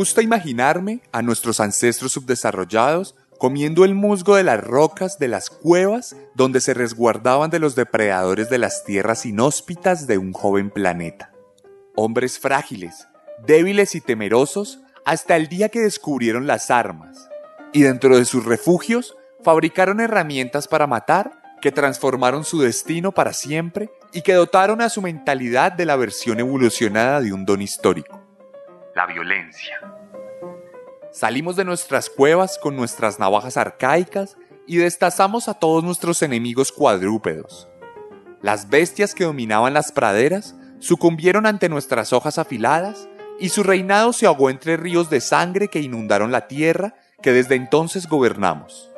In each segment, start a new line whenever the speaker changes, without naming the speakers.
Gusta imaginarme a nuestros ancestros subdesarrollados comiendo el musgo de las rocas de las cuevas donde se resguardaban de los depredadores de las tierras inhóspitas de un joven planeta. Hombres frágiles, débiles y temerosos hasta el día que descubrieron las armas, y dentro de sus refugios fabricaron herramientas para matar que transformaron su destino para siempre y que dotaron a su mentalidad de la versión evolucionada de un don histórico la violencia. Salimos de nuestras cuevas con nuestras navajas arcaicas y destazamos a todos nuestros enemigos cuadrúpedos. Las bestias que dominaban las praderas sucumbieron ante nuestras hojas afiladas y su reinado se ahogó entre ríos de sangre que inundaron la tierra que desde entonces gobernamos.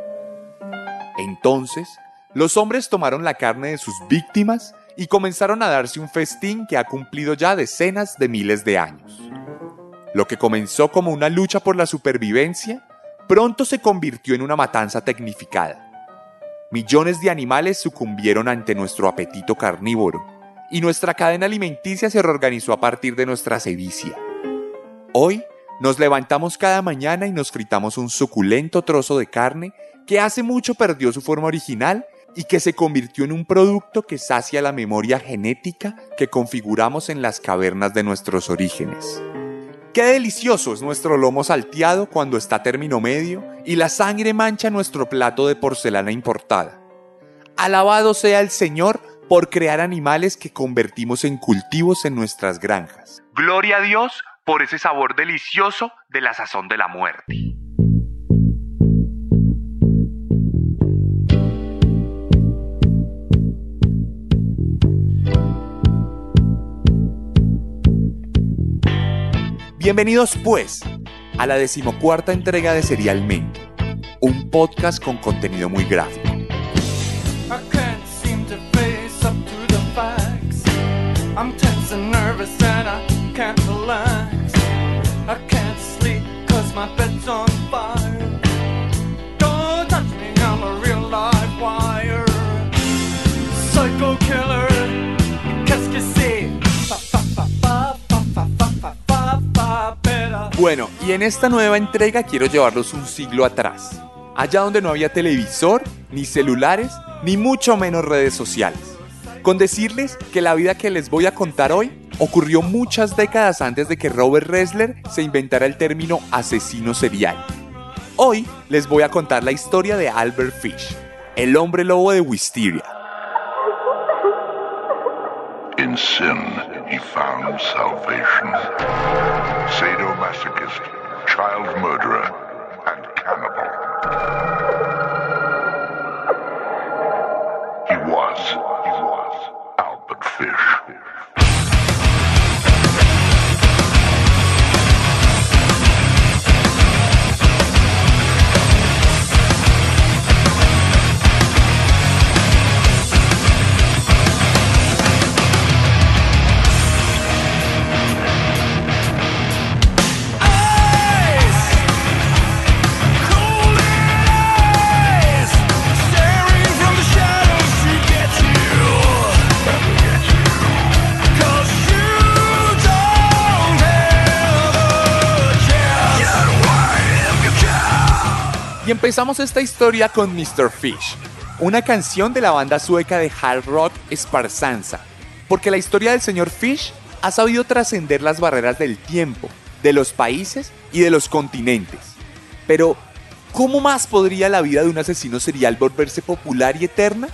Entonces, los hombres tomaron la carne de sus víctimas y comenzaron a darse un festín que ha cumplido ya decenas de miles de años. Lo que comenzó como una lucha por la supervivencia, pronto se convirtió en una matanza tecnificada. Millones de animales sucumbieron ante nuestro apetito carnívoro, y nuestra cadena alimenticia se reorganizó a partir de nuestra sevicia. Hoy nos levantamos cada mañana y nos fritamos un suculento trozo de carne que hace mucho perdió su forma original y que se convirtió en un producto que sacia la memoria genética que configuramos en las cavernas de nuestros orígenes. Qué delicioso es nuestro lomo salteado cuando está término medio y la sangre mancha nuestro plato de porcelana importada. Alabado sea el Señor por crear animales que convertimos en cultivos en nuestras granjas. Gloria a Dios por ese sabor delicioso de la sazón de la muerte. Bienvenidos pues a la decimocuarta entrega de Serialmente, un podcast con contenido muy gráfico. Bueno, y en esta nueva entrega quiero llevarlos un siglo atrás, allá donde no había televisor, ni celulares, ni mucho menos redes sociales. Con decirles que la vida que les voy a contar hoy ocurrió muchas décadas antes de que Robert Ressler se inventara el término asesino serial. Hoy les voy a contar la historia de Albert Fish, el hombre lobo de Wisteria.
In sin, he found salvation. Sadomasochist, child murderer, and cannibal.
Y empezamos esta historia con Mr. Fish, una canción de la banda sueca de hard rock Sparsanza, porque la historia del señor Fish ha sabido trascender las barreras del tiempo, de los países y de los continentes. Pero, ¿cómo más podría la vida de un asesino serial volverse popular y eterna?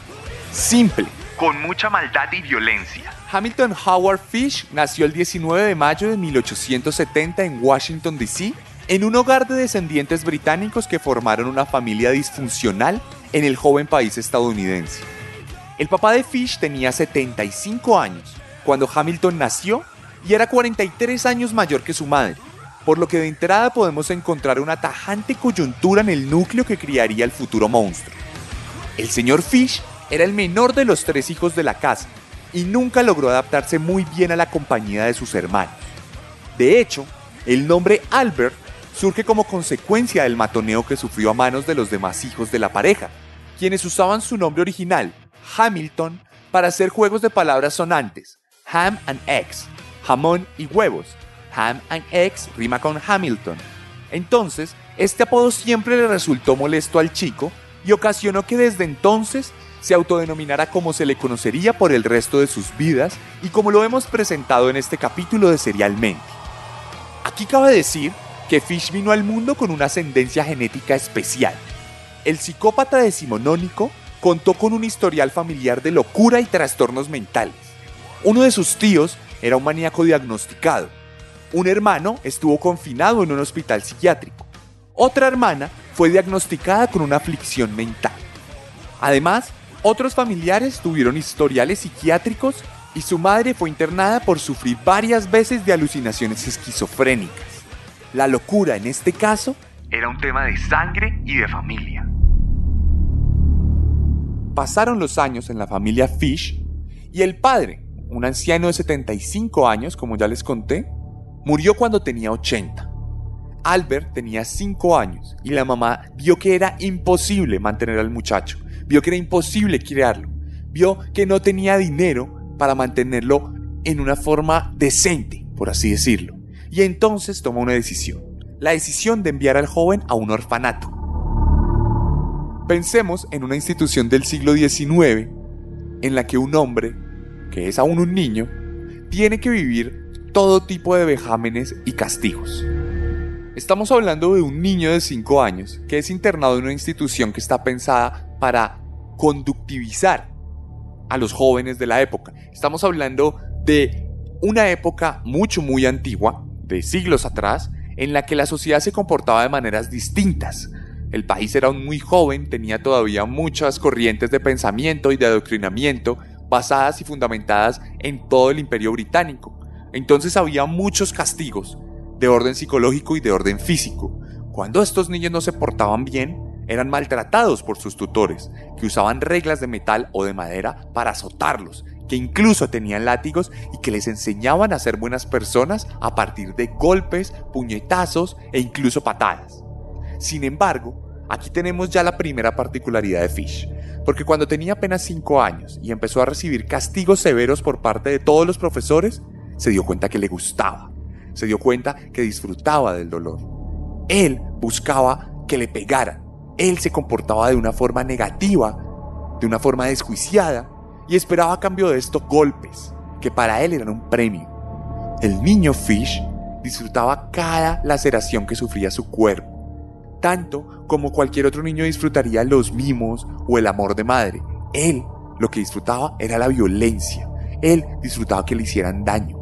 simple.
con mucha maldad y violencia.
Hamilton Howard Fish nació el 19 de mayo de 1870 en Washington, D.C., en un hogar de descendientes británicos que formaron una familia disfuncional en el joven país estadounidense. El papá de Fish tenía 75 años cuando Hamilton nació y era 43 años mayor que su madre, por lo que de entrada podemos encontrar una tajante coyuntura en el núcleo que criaría el futuro monstruo. El señor Fish era el menor de los tres hijos de la casa y nunca logró adaptarse muy bien a la compañía de sus hermanos. De hecho, el nombre Albert surge como consecuencia del matoneo que sufrió a manos de los demás hijos de la pareja, quienes usaban su nombre original, Hamilton, para hacer juegos de palabras sonantes, ham and eggs, jamón y huevos. Ham and eggs rima con Hamilton. Entonces, este apodo siempre le resultó molesto al chico y ocasionó que desde entonces se autodenominara como se le conocería por el resto de sus vidas y como lo hemos presentado en este capítulo de Serialmente. Aquí cabe decir que Fish vino al mundo con una ascendencia genética especial. El psicópata decimonónico contó con un historial familiar de locura y trastornos mentales. Uno de sus tíos era un maníaco diagnosticado. Un hermano estuvo confinado en un hospital psiquiátrico. Otra hermana fue diagnosticada con una aflicción mental. Además, otros familiares tuvieron historiales psiquiátricos y su madre fue internada por sufrir varias veces de alucinaciones esquizofrénicas. La locura en este caso
Era un tema de sangre y de familia.
pasaron los años en la familia Fish y el padre, un anciano de 75 años, como ya les conté, murió cuando tenía 80. Albert tenía 5 años y la mamá vio que era imposible mantener al muchacho, vio que era imposible criarlo, vio que no tenía dinero para mantenerlo en una forma decente, por así decirlo, y entonces tomó una decisión, la decisión de enviar al joven a un orfanato. Pensemos en una institución del siglo XIX en la que un hombre, que es aún un niño, tiene que vivir todo tipo de vejámenes y castigos. Estamos hablando de un niño de 5 años que es internado en una institución que está pensada para conductivizar a los jóvenes de la época. Estamos hablando de una época mucho, muy antigua, de siglos atrás, en la que la sociedad se comportaba de maneras distintas. El país era aún muy joven, tenía todavía muchas corrientes de pensamiento y de adoctrinamiento basadas y fundamentadas en todo el imperio británico. Entonces había muchos castigos, de orden psicológico y de orden físico. Cuando estos niños no se portaban bien, eran maltratados por sus tutores, que usaban reglas de metal o de madera para azotarlos, que incluso tenían látigos y que les enseñaban a ser buenas personas a partir de golpes, puñetazos e incluso patadas. Sin embargo, aquí tenemos ya la primera particularidad de Fish, porque cuando tenía apenas 5 años y empezó a recibir castigos severos por parte de todos los profesores, se dio cuenta que le gustaba, se dio cuenta que disfrutaba del dolor. Él buscaba que le pegaran, él se comportaba de una forma negativa, de una forma desjuiciada, y esperaba a cambio de esto golpes, que para él eran un premio. El niño Fish disfrutaba cada laceración que sufría su cuerpo, tanto como cualquier otro niño disfrutaría los mimos o el amor de madre. Él lo que disfrutaba era la violencia, él disfrutaba que le hicieran daño.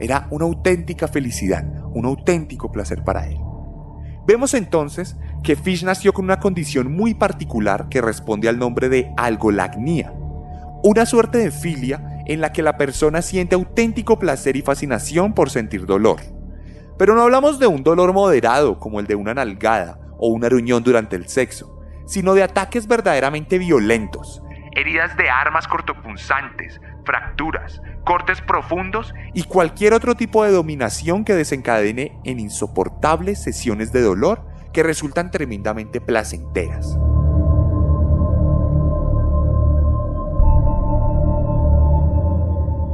Era una auténtica felicidad, un auténtico placer para él. Vemos entonces que Fish nació con una condición muy particular que responde al nombre de algolagnia, una suerte de filia en la que la persona siente auténtico placer y fascinación por sentir dolor. Pero no hablamos de un dolor moderado como el de una nalgada o un aruñón durante el sexo, sino de ataques verdaderamente violentos,
Heridas de armas cortopunzantes, fracturas, cortes profundos
y cualquier otro tipo de dominación que desencadene en insoportables sesiones de dolor que resultan tremendamente placenteras.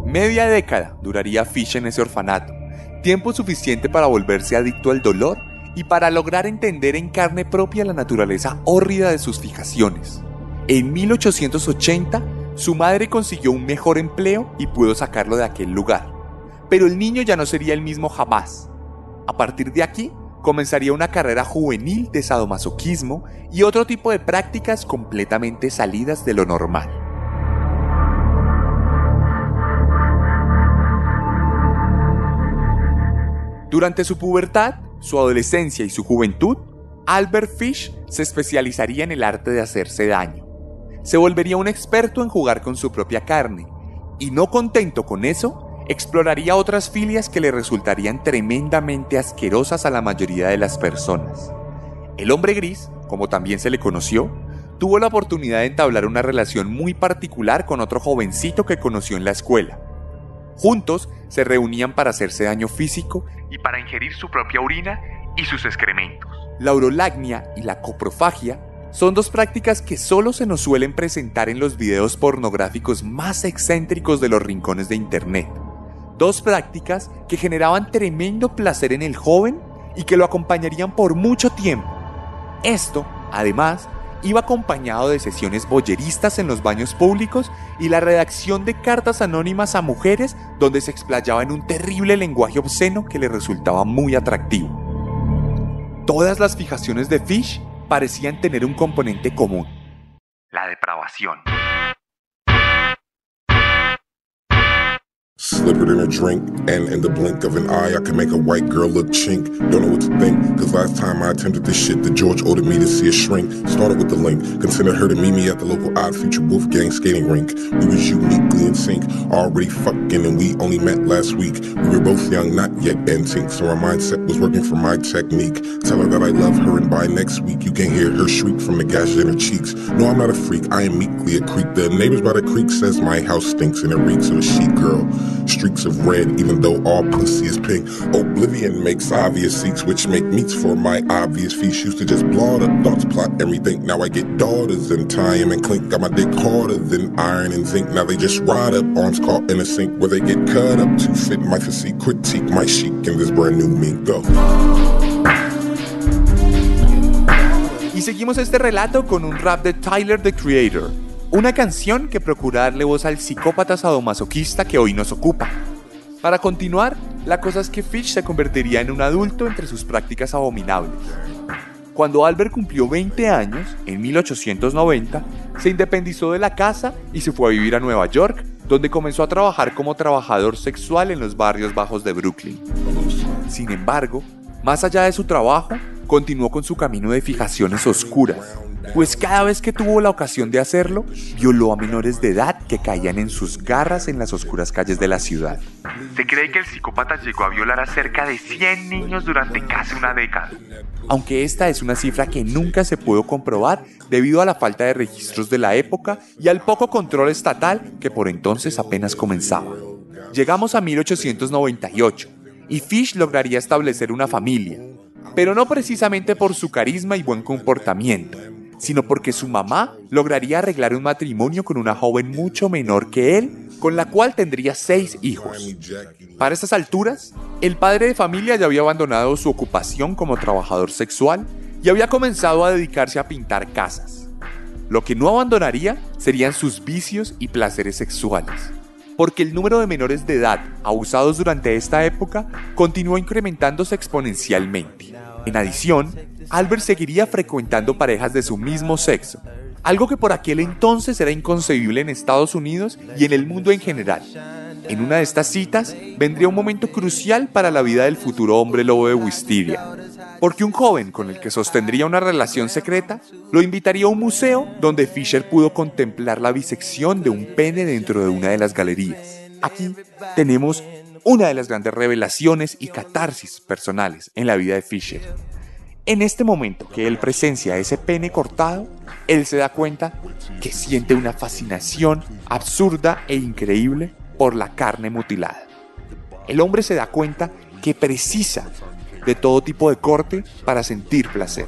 Media década duraría Fish en ese orfanato, tiempo suficiente para volverse adicto al dolor y para lograr entender en carne propia la naturaleza hórrida de sus fijaciones. En 1880, su madre consiguió un mejor empleo y pudo sacarlo de aquel lugar. Pero el niño ya no sería el mismo jamás. A partir de aquí, comenzaría una carrera juvenil de sadomasoquismo y otro tipo de prácticas completamente salidas de lo normal. Durante su pubertad, su adolescencia y su juventud, Albert Fish se especializaría en el arte de hacerse daño. Se volvería un experto en jugar con su propia carne, y no contento con eso, exploraría otras filias que le resultarían tremendamente asquerosas a la mayoría de las personas. El hombre gris, como también se le conoció, tuvo la oportunidad de entablar una relación muy particular con otro jovencito que conoció en la escuela. Juntos se reunían para hacerse daño físico
y para ingerir su propia orina y sus excrementos.
La urolagnia y la coprofagia son dos prácticas que solo se nos suelen presentar en los videos pornográficos más excéntricos de los rincones de Internet. Dos prácticas que generaban tremendo placer en el joven y que lo acompañarían por mucho tiempo. Esto, además, iba acompañado de sesiones boyeristas en los baños públicos y la redacción de cartas anónimas a mujeres donde se explayaba en un terrible lenguaje obsceno que le resultaba muy atractivo. Todas las fijaciones de Fish parecían tener un componente común.
La depravación.
Slip in a drink, and in the blink of an eye, I can make a white girl look chink. Don't know what to think, cause last time I attempted this shit, the George ordered me to see a shrink. Started with the link, considered her to meet me at the local Odd Future Wolfgang skating rink. We was uniquely in sync, already fucking, and we only met last week. We were both young, not yet antique, so our mindset was working for my technique. Tell her that I love her, and by next week, you can hear her shriek from the gashes in her cheeks. No, I'm not a freak, I am meekly a creep. The neighbors by the creek says my house stinks and it reeks of a sheet girl. Streaks of red, even though all pussy is pink. Oblivion makes obvious seats, which make meats for my obvious feast. Used to just blow the thoughts, plot everything. Now I get daughters and tie 'em and clink. Got my dick harder than iron and zinc. Now they just ride up, arms caught in a sink where they get cut up to fit my physique. Critique my chic in this brand new mink. Go.
Y seguimos este relato con un rap de Tyler the Creator, una canción que procura darle voz al psicópata sadomasoquista que hoy nos ocupa. Para continuar, la cosa es que Fish se convertiría en un adulto entre sus prácticas abominables. Cuando Albert cumplió 20 años, en 1890, se independizó de la casa y se fue a vivir a Nueva York, donde comenzó a trabajar como trabajador sexual en los barrios bajos de Brooklyn. Sin embargo, más allá de su trabajo, continuó con su camino de fijaciones oscuras, pues cada vez que tuvo la ocasión de hacerlo, violó a menores de edad que caían en sus garras en las oscuras calles de la ciudad.
Se cree que el psicópata llegó a violar a cerca de 100 niños durante casi una década.
Aunque esta es una cifra que nunca se pudo comprobar debido a la falta de registros de la época y al poco control estatal que por entonces apenas comenzaba. Llegamos a 1898 y Fish lograría establecer una familia, pero no precisamente por su carisma y buen comportamiento, sino porque su mamá lograría arreglar un matrimonio con una joven mucho menor que él, con la cual tendría seis hijos. Para estas alturas, el padre de familia ya había abandonado su ocupación como trabajador sexual y había comenzado a dedicarse a pintar casas. Lo que no abandonaría serían sus vicios y placeres sexuales, porque el número de menores de edad abusados durante esta época continuó incrementándose exponencialmente. En adición, Albert seguiría frecuentando parejas de su mismo sexo, algo que por aquel entonces era inconcebible en Estados Unidos y en el mundo en general. En una de estas citas vendría un momento crucial para la vida del futuro hombre lobo de Wisteria, porque un joven con el que sostendría una relación secreta lo invitaría a un museo donde Fisher pudo contemplar la bisección de un pene dentro de una de las galerías. Aquí tenemos una de las grandes revelaciones y catarsis personales en la vida de Fisher. En este momento que él presencia ese pene cortado, él se da cuenta que siente una fascinación absurda e increíble por la carne mutilada. El hombre se da cuenta que precisa de todo tipo de corte para sentir placer.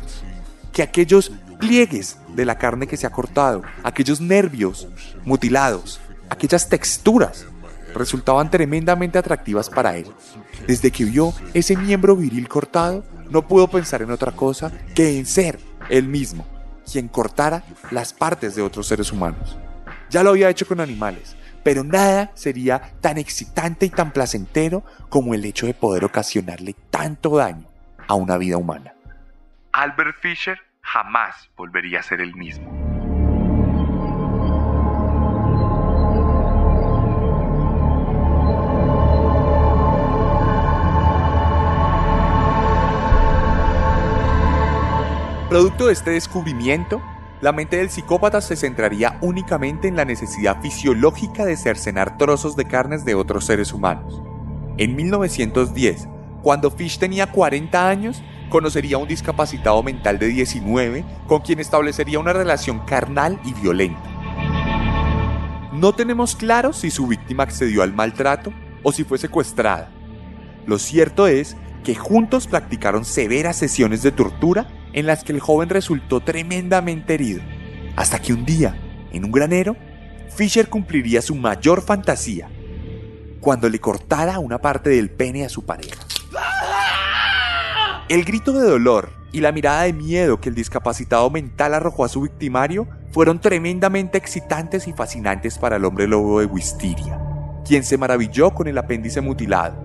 Que aquellos pliegues de la carne que se ha cortado, aquellos nervios mutilados, aquellas texturas resultaban tremendamente atractivas para él. Desde que vio ese miembro viril cortado, no pudo pensar en otra cosa que en ser él mismo quien cortara las partes de otros seres humanos. Ya lo había hecho con animales, pero nada sería tan excitante y tan placentero como el hecho de poder ocasionarle tanto daño a una vida humana.
Albert Fisher jamás volvería a ser el mismo.
Producto de este descubrimiento, la mente del psicópata se centraría únicamente en la necesidad fisiológica de cercenar trozos de carnes de otros seres humanos. En 1910, cuando Fish tenía 40 años, conocería a un discapacitado mental de 19 con quien establecería una relación carnal y violenta. No tenemos claro si su víctima accedió al maltrato o si fue secuestrada. Lo cierto es que juntos practicaron severas sesiones de tortura en las que el joven resultó tremendamente herido, hasta que un día, en un granero, Fisher cumpliría su mayor fantasía, cuando le cortara una parte del pene a su pareja. El grito de dolor y la mirada de miedo que el discapacitado mental arrojó a su victimario fueron tremendamente excitantes y fascinantes para el hombre lobo de Wisteria, quien se maravilló con el apéndice mutilado.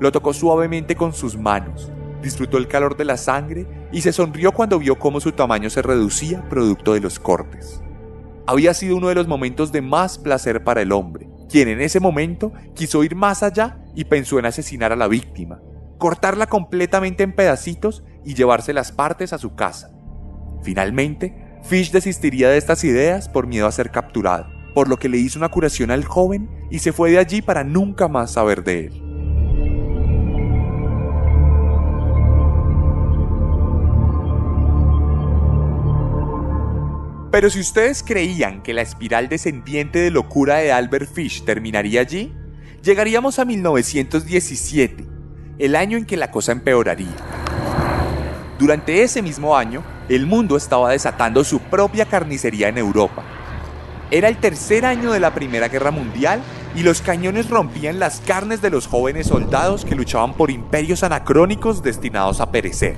Lo tocó suavemente con sus manos, disfrutó el calor de la sangre y se sonrió cuando vio cómo su tamaño se reducía producto de los cortes. Había sido uno de los momentos de más placer para el hombre, quien en ese momento quiso ir más allá y pensó en asesinar a la víctima, cortarla completamente en pedacitos y llevarse las partes a su casa. Finalmente, Fish desistiría de estas ideas por miedo a ser capturado, por lo que le hizo una curación al joven y se fue de allí para nunca más saber de él. Pero si ustedes creían que la espiral descendiente de locura de Albert Fish terminaría allí, llegaríamos a 1917, el año en que la cosa empeoraría. Durante ese mismo año, el mundo estaba desatando su propia carnicería en Europa. Era el tercer año de la Primera Guerra Mundial y los cañones rompían las carnes de los jóvenes soldados que luchaban por imperios anacrónicos destinados a perecer.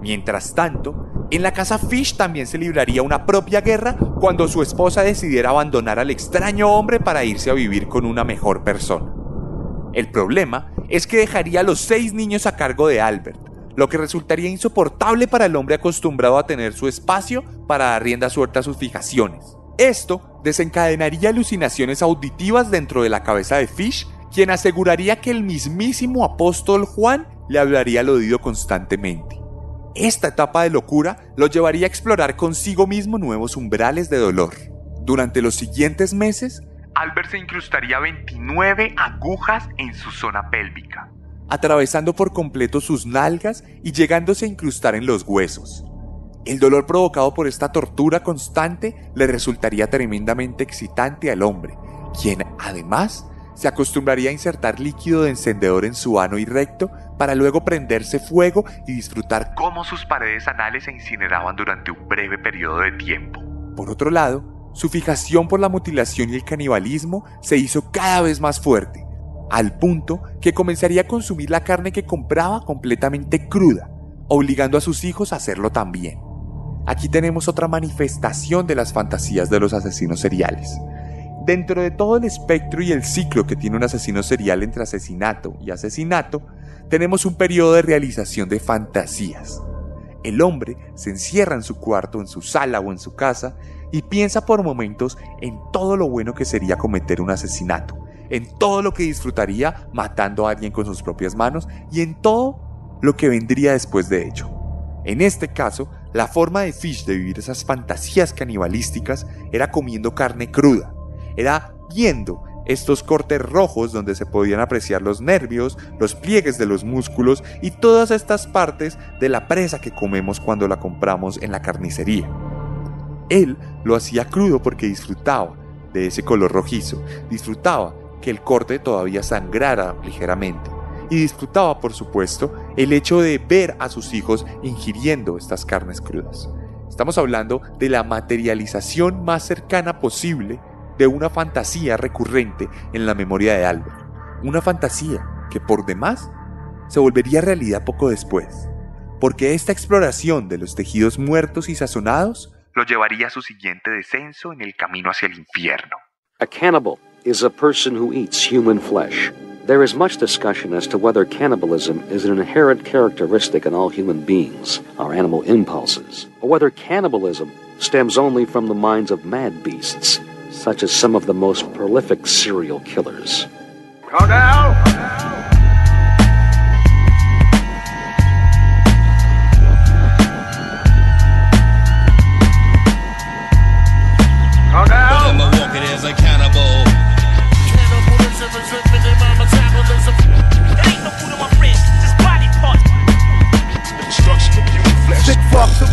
Mientras tanto, en la casa Fish también se libraría una propia guerra cuando su esposa decidiera abandonar al extraño hombre para irse a vivir con una mejor persona. El problema es que dejaría a los seis niños a cargo de Albert, lo que resultaría insoportable para el hombre acostumbrado a tener su espacio para dar rienda suelta a sus fijaciones. Esto desencadenaría alucinaciones auditivas dentro de la cabeza de Fish, quien aseguraría que el mismísimo apóstol Juan le hablaría al oído constantemente. Esta etapa de locura lo llevaría a explorar consigo mismo nuevos umbrales de dolor. Durante los siguientes meses,
Albert se incrustaría 29 agujas en su zona pélvica,
atravesando por completo sus nalgas y llegándose a incrustar en los huesos. El dolor provocado por esta tortura constante le resultaría tremendamente excitante al hombre, quien además se acostumbraría a insertar líquido de encendedor en su ano y recto para luego prenderse fuego y disfrutar
cómo sus paredes anales se incineraban durante un breve periodo de tiempo.
Por otro lado, su fijación por la mutilación y el canibalismo se hizo cada vez más fuerte, al punto que comenzaría a consumir la carne que compraba completamente cruda, obligando a sus hijos a hacerlo también. Aquí tenemos otra manifestación de las fantasías de los asesinos seriales. Dentro de todo el espectro y el ciclo que tiene un asesino serial entre asesinato y asesinato, tenemos un periodo de realización de fantasías. El hombre se encierra en su cuarto, en su sala o en su casa y piensa por momentos en todo lo bueno que sería cometer un asesinato, en todo lo que disfrutaría matando a alguien con sus propias manos y en todo lo que vendría después de ello. En este caso, la forma de Fish de vivir esas fantasías canibalísticas era comiendo carne cruda, era viendo estos cortes rojos donde se podían apreciar los nervios, los pliegues de los músculos y todas estas partes de la presa que comemos cuando la compramos en la carnicería. Él lo hacía crudo porque disfrutaba de ese color rojizo, disfrutaba que el corte todavía sangrara ligeramente y disfrutaba, por supuesto, el hecho de ver a sus hijos ingiriendo estas carnes crudas. Estamos hablando de la materialización más cercana posible de una fantasía recurrente en la memoria de Albert. Una fantasía que por demás se volvería realidad poco después, porque esta exploración de los tejidos muertos y sazonados
lo llevaría a su siguiente descenso en el camino hacia el infierno.
A cannibal is a person who eats human flesh. There is much discussion as to whether cannibalism is an inherent characteristic in all human beings, our animal impulses, or whether cannibalism stems only from the minds of mad beasts, such as some of the most prolific serial killers.
Go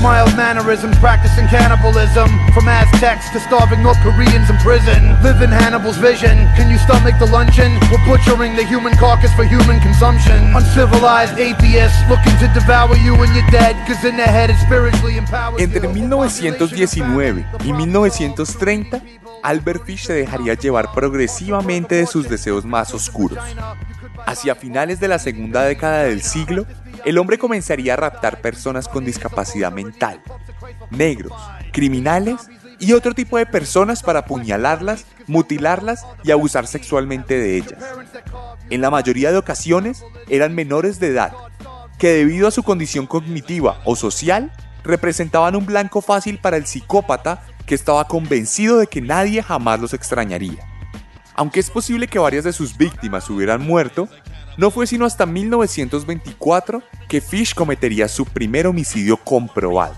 down!
mannerisms, practicing cannibalism. From Aztecs to starving North Koreans in prison. Live in Hannibal's vision. Can you stomach the luncheon? We're butchering the human carcass for human consumption. Uncivilized atheists looking to devour you when you're dead, cause in their head it's spiritually empowered.
Entre 1919 y 1930, Albert Fish se dejaría llevar progresivamente de sus deseos más oscuros. Hacia finales de la segunda década del siglo, el hombre comenzaría a raptar personas con discapacidad mental, negros, criminales y otro tipo de personas para apuñalarlas, mutilarlas y abusar sexualmente de ellas. En la mayoría de ocasiones eran menores de edad, que debido a su condición cognitiva o social, representaban un blanco fácil para el psicópata que estaba convencido de que nadie jamás los extrañaría. Aunque es posible que varias de sus víctimas hubieran muerto, no fue sino hasta 1924 que Fish cometería su primer homicidio comprobado.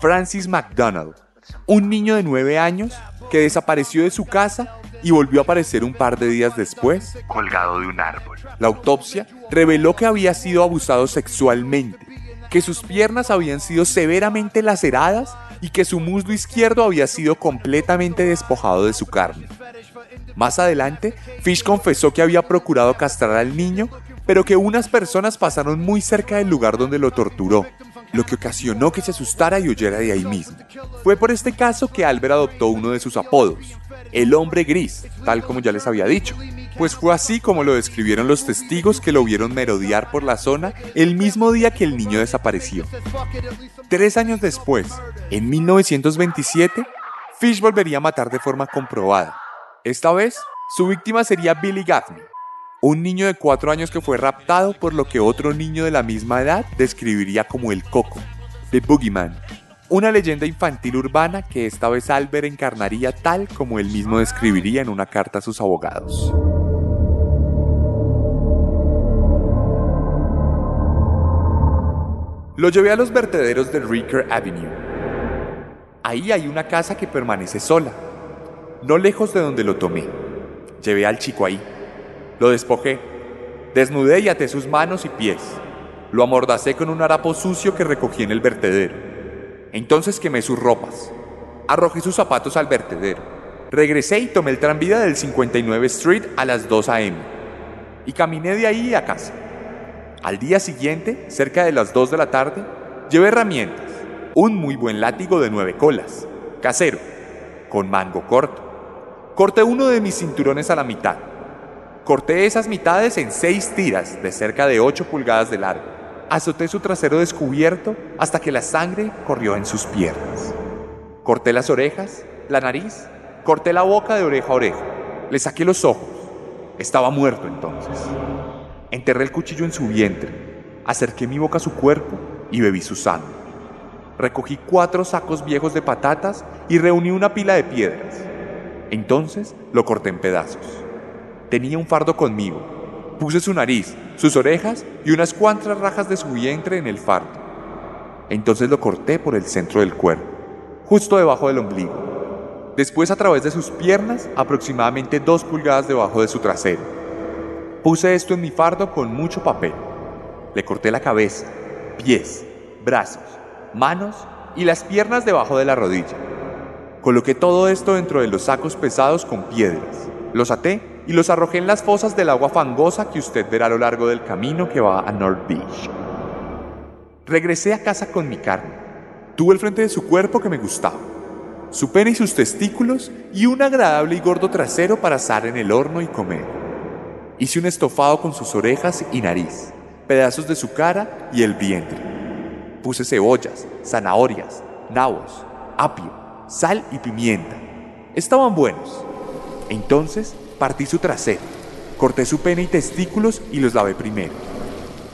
Francis McDonald, un niño de 9 años que desapareció de su casa y volvió a aparecer un par de días después.
Colgado de un árbol.
La autopsia reveló que había sido abusado sexualmente, que sus piernas habían sido severamente laceradas y que su muslo izquierdo había sido completamente despojado de su carne. Más adelante, Fish confesó que había procurado castrar al niño, pero que unas personas pasaron muy cerca del lugar donde lo torturó, lo que ocasionó que se asustara y huyera de ahí mismo. Fue por este caso que Albert adoptó uno de sus apodos, el hombre gris, tal como ya les había dicho, pues fue así como lo describieron los testigos que lo vieron merodear por la zona el mismo día que el niño desapareció. Tres años después, en 1927, Fish volvería a matar de forma comprobada. Esta vez, su víctima sería Billy Gaffney, un niño de cuatro años que fue raptado por lo que otro niño de la misma edad describiría como el Coco, The Boogeyman, una leyenda infantil urbana que esta vez Albert encarnaría tal como él mismo describiría en una carta a sus abogados. Lo llevé a los vertederos de Ricker Avenue. Ahí hay una casa que permanece sola, no lejos de donde lo tomé. Llevé al chico ahí. Lo despojé. Desnudé y até sus manos y pies. Lo amordacé con un harapo sucio que recogí en el vertedero. Entonces quemé sus ropas. Arrojé sus zapatos al vertedero. Regresé y tomé el tranvía del 59 Street a las 2 a.m. Y caminé de ahí a casa. Al día siguiente, cerca de las 2 de la tarde, llevé herramientas. Un muy buen látigo de nueve colas, casero, con mango corto. Corté uno de mis cinturones a la mitad. Corté esas mitades en seis tiras de cerca de 8 pulgadas de largo. Azoté su trasero descubierto hasta que la sangre corrió en sus piernas. Corté las orejas, la nariz, corté la boca de oreja a oreja. Le saqué los ojos. Estaba muerto entonces. Enterré el cuchillo en su vientre, acerqué mi boca a su cuerpo y bebí su sangre. Recogí cuatro sacos viejos de patatas y reuní una pila de piedras. Entonces lo corté en pedazos. Tenía un fardo conmigo. Puse su nariz, sus orejas y unas cuantas rajas de su vientre en el fardo. Entonces lo corté por el centro del cuerpo, justo debajo del ombligo. Después a través de sus piernas, aproximadamente dos pulgadas debajo de su trasero. Puse esto en mi fardo con mucho papel. Le corté la cabeza, pies, brazos, manos y las piernas debajo de la rodilla. Coloqué todo esto dentro de los sacos pesados con piedras. Los até y los arrojé en las fosas del agua fangosa que usted verá a lo largo del camino que va a North Beach. Regresé a casa con mi carne. Tuve el frente de su cuerpo que me gustaba, su pene y sus testículos y un agradable y gordo trasero para asar en el horno y comer. Hice un estofado con sus orejas y nariz, pedazos de su cara y el vientre. Puse cebollas, zanahorias, nabos, apio, sal y pimienta. Estaban buenos. Entonces partí su trasero, corté su pene y testículos y los lavé primero.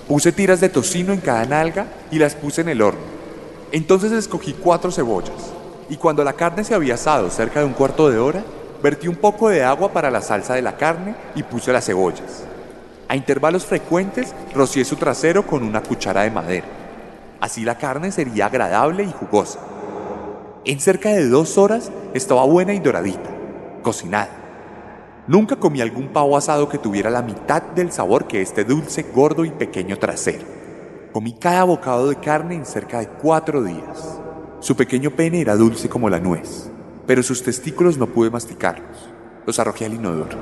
Puse tiras de tocino en cada nalga y las puse en el horno. Entonces escogí cuatro cebollas y cuando la carne se había asado cerca de un cuarto de hora, vertí un poco de agua para la salsa de la carne y puse las cebollas. A intervalos frecuentes rocié su trasero con una cuchara de madera. Así la carne sería agradable y jugosa. En cerca de dos horas estaba buena y doradita, cocinada. Nunca comí algún pavo asado que tuviera la mitad del sabor que este dulce, gordo y pequeño trasero. Comí cada bocado de carne en cerca de cuatro días. Su pequeño pene era dulce como la nuez, pero sus testículos no pude masticarlos. Los arrojé al inodoro.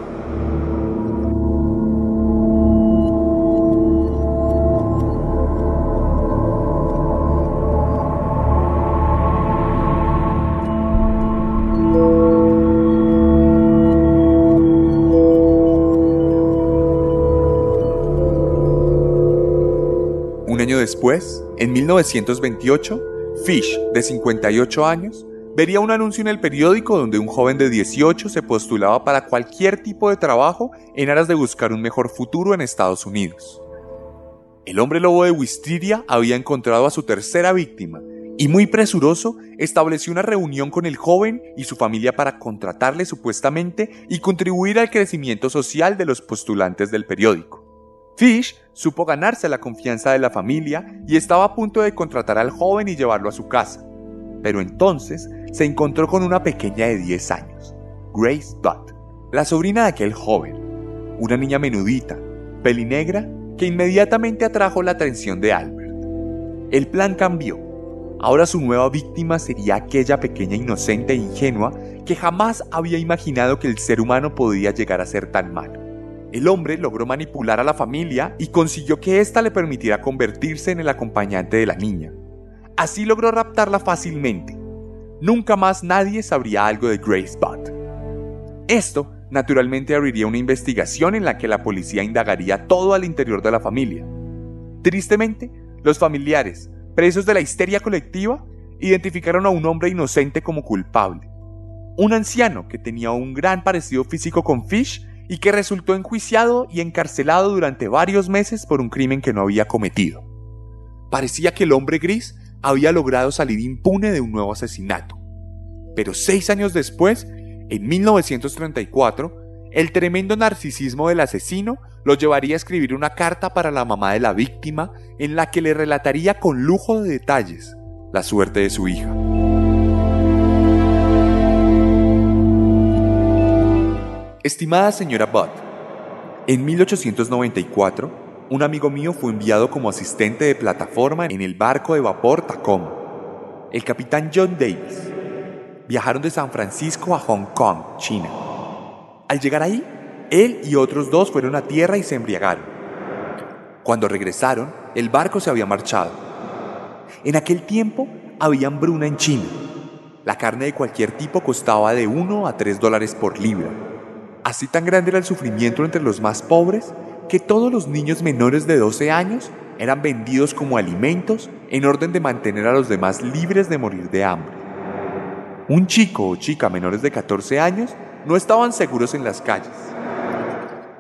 1928, Fish, de 58 años, vería un anuncio en el periódico donde un joven de 18 se postulaba para cualquier tipo de trabajo en aras de buscar un mejor futuro en Estados Unidos. El hombre lobo de Wisteria había encontrado a su tercera víctima y muy presuroso estableció una reunión con el joven y su familia para contratarle supuestamente y contribuir al crecimiento social de los postulantes del periódico. Fish supo ganarse la confianza de la familia y estaba a punto de contratar al joven y llevarlo a su casa. Pero entonces se encontró con una pequeña de 10 años, Grace Dodd, la sobrina de aquel joven, una niña menudita, pelinegra, que inmediatamente atrajo la atención de Albert. El plan cambió. Ahora su nueva víctima sería aquella pequeña inocente e ingenua que jamás había imaginado que el ser humano podía llegar a ser tan malo. El hombre logró manipular a la familia y consiguió que ésta le permitiera convertirse en el acompañante de la niña. Así logró raptarla fácilmente. Nunca más nadie sabría algo de Grace Butt. Esto, naturalmente, abriría una investigación en la que la policía indagaría todo al interior de la familia. Tristemente, los familiares, presos de la histeria colectiva, identificaron a un hombre inocente como culpable. Un anciano que tenía un gran parecido físico con Fish y que resultó enjuiciado y encarcelado durante varios meses por un crimen que no había cometido. Parecía que el hombre gris había logrado salir impune de un nuevo asesinato. Pero seis años después, en 1934, el tremendo narcisismo del asesino lo llevaría a escribir una carta para la mamá de la víctima en la que le relataría con lujo de detalles la suerte de su hija. Estimada señora Budd, en 1894, un amigo mío fue enviado como asistente de plataforma en el barco de vapor Tacoma. El capitán John Davis. Viajaron de San Francisco a Hong Kong, China. Al llegar ahí, él y otros dos fueron a tierra y se embriagaron. Cuando regresaron, el barco se había marchado. En aquel tiempo había hambruna en China. La carne de cualquier tipo costaba de 1 a 3 dólares por libra. Así tan grande era el sufrimiento entre los más pobres que todos los niños menores de 12 años eran vendidos como alimentos en orden de mantener a los demás libres de morir de hambre. Un chico o chica menores de 14 años no estaban seguros en las calles.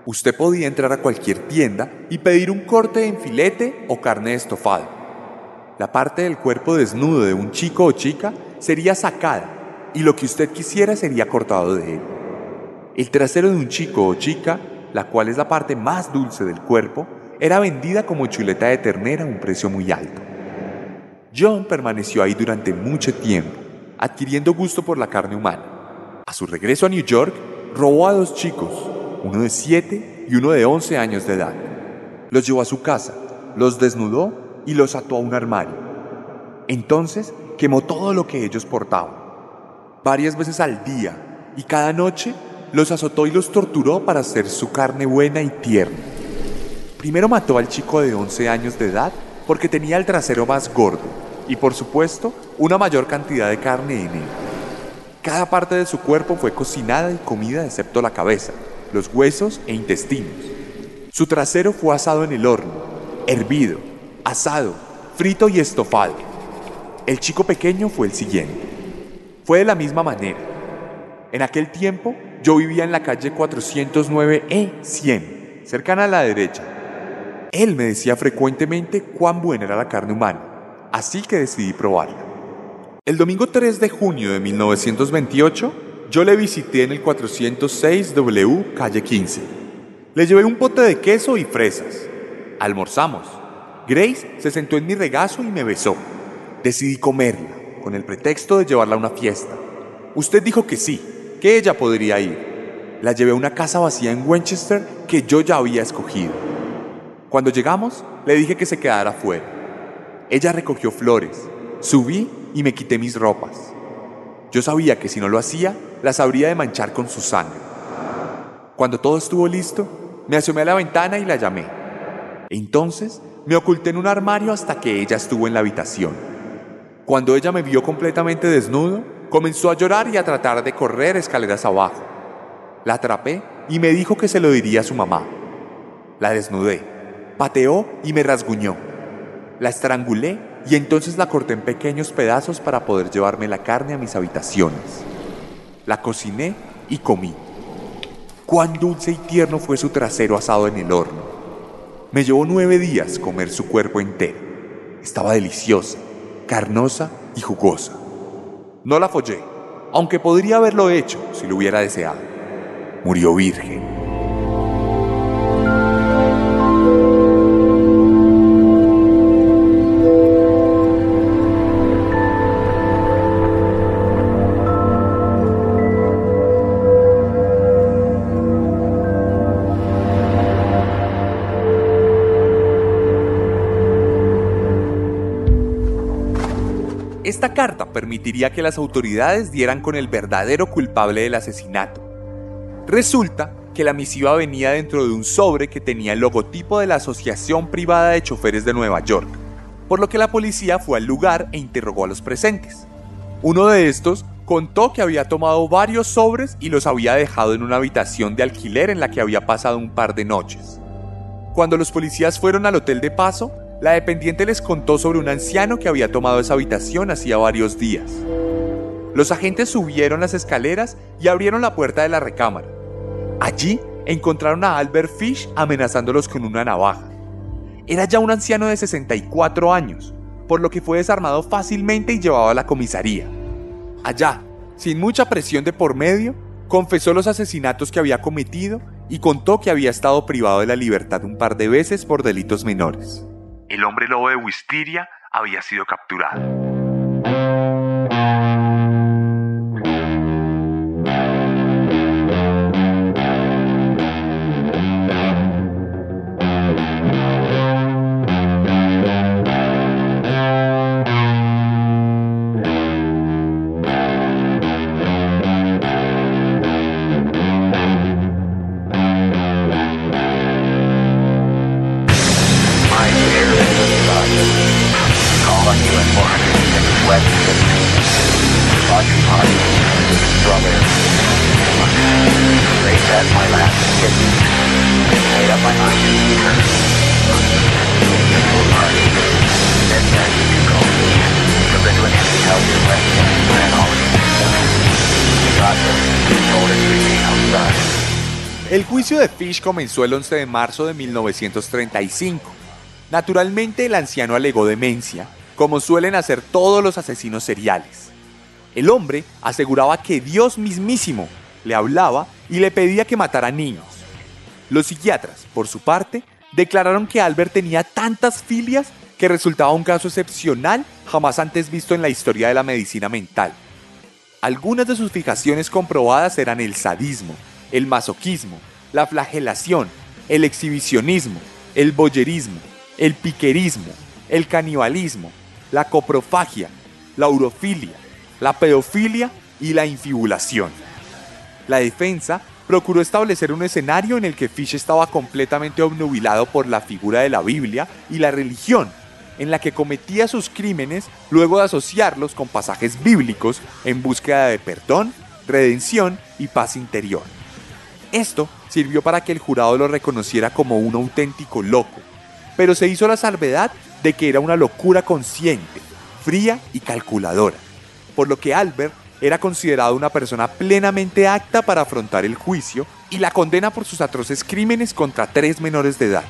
Usted podía entrar a cualquier tienda y pedir un corte en filete o carne de estofado. La parte del cuerpo desnudo de un chico o chica sería sacada y lo que usted quisiera sería cortado de él. El trasero de un chico o chica, la cual es la parte más dulce del cuerpo, era vendida como chuleta de ternera a un precio muy alto. John permaneció ahí durante mucho tiempo, adquiriendo gusto por la carne humana. A su regreso a New York, robó a dos chicos, uno de 7 y uno de 11 años de edad. Los llevó a su casa, los desnudó y los ató a un armario. Entonces quemó todo lo que ellos portaban. Varias veces al día y cada noche los azotó y los torturó para hacer su carne buena y tierna. Primero mató al chico de 11 años de edad porque tenía el trasero más gordo y por supuesto una mayor cantidad de carne en él. Cada parte de su cuerpo fue cocinada y comida excepto la cabeza, los huesos e intestinos. Su trasero fue asado en el horno, hervido, asado, frito y estofado. El chico pequeño fue el siguiente. Fue de la misma manera. En aquel tiempo yo vivía en la calle 409E100, cercana a la derecha. Él me decía frecuentemente cuán buena era la carne humana, así que decidí probarla. El domingo 3 de junio de 1928, yo le visité en el 406W, calle 15. Le llevé un pote de queso y fresas. Almorzamos. Grace se sentó en mi regazo y me besó. Decidí comerla, con el pretexto de llevarla a una fiesta. Usted dijo que sí, que ella podría ir. La llevé a una casa vacía en Winchester que yo ya había escogido. Cuando llegamos, le dije que se quedara fuera. Ella recogió flores, subí y me quité mis ropas. Yo sabía que si no lo hacía, las habría de manchar con su sangre. Cuando todo estuvo listo, me asomé a la ventana y la llamé. Entonces me oculté en un armario hasta que ella estuvo en la habitación. Cuando ella me vio completamente desnudo, comenzó a llorar y a tratar de correr escaleras abajo. La atrapé y me dijo que se lo diría a su mamá. La desnudé, pateó y me rasguñó. La estrangulé y entonces la corté en pequeños pedazos para poder llevarme la carne a mis habitaciones. La cociné y comí. Cuán dulce y tierno fue su trasero asado en el horno. Me llevó nueve días comer su cuerpo entero. Estaba deliciosa, carnosa y jugosa. No la follé, aunque podría haberlo hecho si lo hubiera deseado. Murió virgen. Carta permitiría que las autoridades dieran con el verdadero culpable del asesinato. Resulta que la misiva venía dentro de un sobre que tenía el logotipo de la Asociación Privada de Choferes de Nueva York, por lo que la policía fue al lugar e interrogó a los presentes. Uno de estos contó que había tomado varios sobres y los había dejado en una habitación de alquiler en la que había pasado un par de noches. Cuando los policías fueron al hotel de paso, la dependiente les contó sobre un anciano que había tomado esa habitación hacía varios días. Los agentes subieron las escaleras y abrieron la puerta de la recámara. Allí encontraron a Albert Fish amenazándolos con una navaja. Era ya un anciano de 64 años, por lo que fue desarmado fácilmente y llevado a la comisaría. Allá, sin mucha presión de por medio, confesó los asesinatos que había cometido y contó que había estado privado de la libertad un par de veces por delitos menores
el hombre lobo de Wisteria había sido capturado.
Comenzó el 11 de marzo de 1935. Naturalmente el anciano alegó demencia, como suelen hacer todos los asesinos seriales. El hombre aseguraba que Dios mismísimo le hablaba y le pedía que matara niños. Los psiquiatras, por su parte, declararon que Albert tenía tantas filias que resultaba un caso excepcional jamás antes visto en la historia de la medicina mental. Algunas de sus fijaciones comprobadas eran el sadismo, el masoquismo, la flagelación, el exhibicionismo, el boyerismo, el piquerismo, el canibalismo, la coprofagia, la urofilia, la pedofilia y la infibulación. La defensa procuró establecer un escenario en el que Fish estaba completamente obnubilado por la figura de la Biblia y la religión, en la que cometía sus crímenes luego de asociarlos con pasajes bíblicos en búsqueda de perdón, redención y paz interior. Esto sirvió para que el jurado lo reconociera como un auténtico loco, pero se hizo la salvedad de que era una locura consciente, fría y calculadora, por lo que Albert era considerado una persona plenamente apta para afrontar el juicio y la condena por sus atroces crímenes contra tres menores de edad.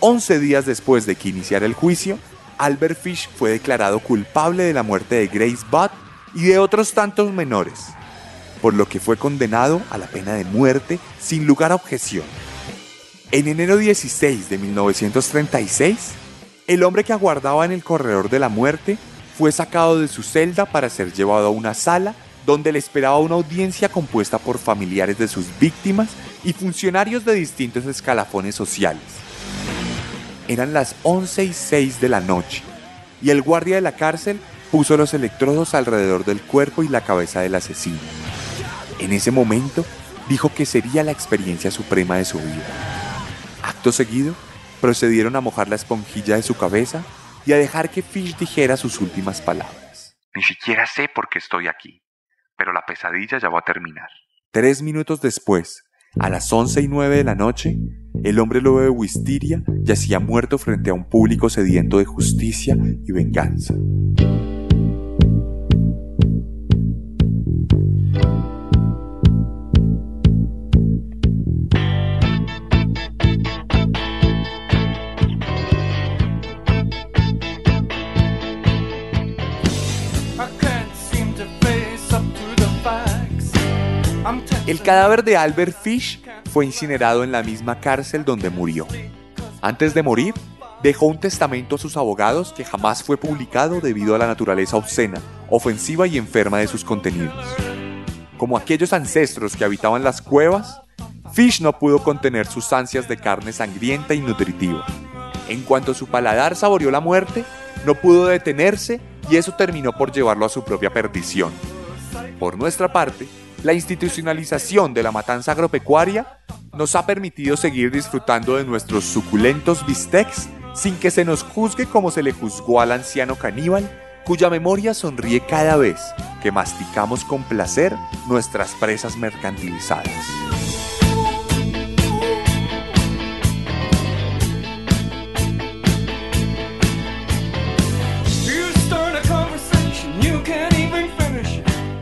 Once días después de que iniciara el juicio, Albert Fish fue declarado culpable de la muerte de Grace Budd y de otros tantos menores, por lo que fue condenado a la pena de muerte sin lugar a objeción. En enero 16 de 1936, el hombre que aguardaba en el corredor de la muerte fue sacado de su celda para ser llevado a una sala donde le esperaba una audiencia compuesta por familiares de sus víctimas y funcionarios de distintos escalafones sociales. Eran las 11 y 6 de la noche y el guardia de la cárcel puso los electrodos alrededor del cuerpo y la cabeza del asesino. En ese momento, dijo que sería la experiencia suprema de su vida. Acto seguido, procedieron a mojar la esponjilla de su cabeza y a dejar que Fish dijera sus últimas palabras.
Ni siquiera sé por qué estoy aquí, pero la pesadilla ya va a terminar.
Tres minutos después, a las once y nueve de la noche, el hombre lobo de Wistiria yacía muerto frente a un público sediento de justicia y venganza. El cadáver de Albert Fish fue incinerado en la misma cárcel donde murió. Antes de morir, dejó un testamento a sus abogados que jamás fue publicado debido a la naturaleza obscena, ofensiva y enferma de sus contenidos. Como aquellos ancestros que habitaban las cuevas, Fish no pudo contener sus ansias de carne sangrienta y nutritiva. En cuanto su paladar saboreó la muerte, no pudo detenerse y eso terminó por llevarlo a su propia perdición. Por nuestra parte, la institucionalización de la matanza agropecuaria nos ha permitido seguir disfrutando de nuestros suculentos bistecs sin que se nos juzgue como se le juzgó al anciano caníbal, cuya memoria sonríe cada vez que masticamos con placer nuestras presas mercantilizadas.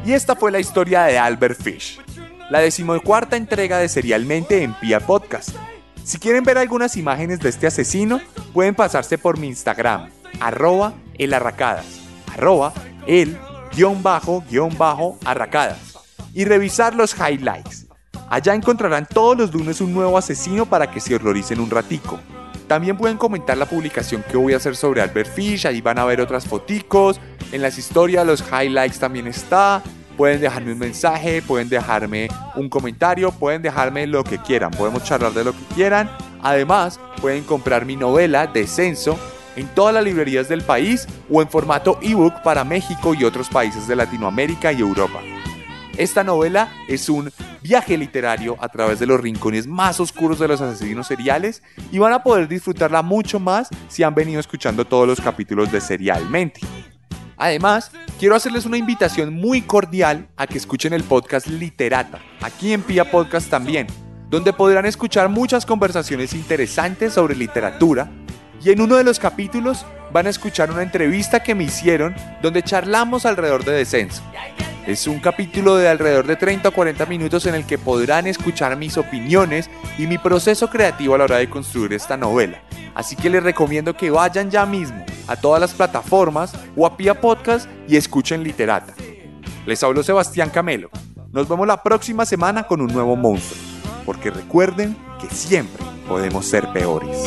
Y esta fue la historia de Albert Fish, la decimocuarta entrega de Serialmente en Pia Podcast. Si quieren ver algunas imágenes de este asesino, pueden pasarse por mi Instagram, arroba elarracadas, arroba el guion bajo guion bajo arracadas, y revisar los highlights. Allá encontrarán todos los lunes un nuevo asesino para que se horroricen un ratico. También pueden comentar la publicación que voy a hacer sobre Albert Fish, ahí van a ver otras foticos, en las historias, los highlights también está. Pueden dejarme un mensaje, pueden dejarme un comentario, pueden dejarme lo que quieran. Podemos charlar de lo que quieran. Además, pueden comprar mi novela Descenso en todas las librerías del país o en formato ebook para México y otros países de Latinoamérica y Europa. Esta novela es un viaje literario a través de los rincones más oscuros de los asesinos seriales y van a poder disfrutarla mucho más si han venido escuchando todos los capítulos de Serialmente. Además, quiero hacerles una invitación muy cordial a que escuchen el podcast Literata, aquí en Pia Podcast también, donde podrán escuchar muchas conversaciones interesantes sobre literatura y en uno de los capítulos van a escuchar una entrevista que me hicieron donde charlamos alrededor de descenso. Es un capítulo de alrededor de 30 o 40 minutos en el que podrán escuchar mis opiniones y mi proceso creativo a la hora de construir esta novela. Así que les recomiendo que vayan ya mismo a todas las plataformas o a Pia Podcast y escuchen Literata. Les habló Sebastián Camelo. Nos vemos la próxima semana con un nuevo monstruo, porque recuerden que siempre podemos ser peores.